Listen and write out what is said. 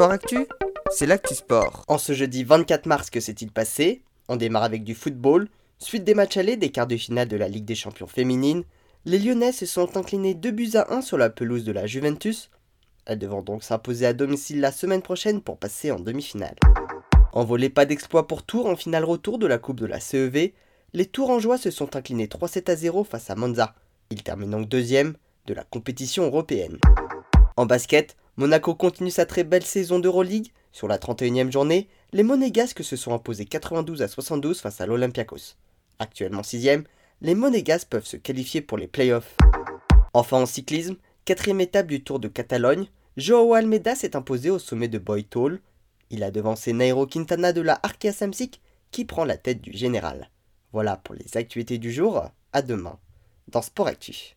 Sport Actu, c'est l'actu sport. En ce jeudi 24 mars, que s'est-il passé On démarre avec du football. Suite des matchs allés des quarts de finale de la Ligue des Champions féminines, les Lyonnais se sont inclinés 2 buts à 1 sur la pelouse de la Juventus. Elles devront donc s'imposer à domicile la semaine prochaine pour passer en demi-finale. En volet pas d'exploit pour Tours en finale retour de la Coupe de la CEV, les Tourangeois se sont inclinés 3-7 à 0 face à Monza. Ils terminent donc deuxième de la compétition européenne. En basket, Monaco continue sa très belle saison d'Euroleague. Sur la 31e journée, les Monégasques se sont imposés 92 à 72 face à l'Olympiakos. Actuellement 6 les Monégasques peuvent se qualifier pour les playoffs. Enfin en cyclisme, quatrième étape du Tour de Catalogne, Joao Almeida s'est imposé au sommet de Boytol. Il a devancé Nairo Quintana de la Arkea Samsic qui prend la tête du général. Voilà pour les actualités du jour, à demain dans Sport Actif.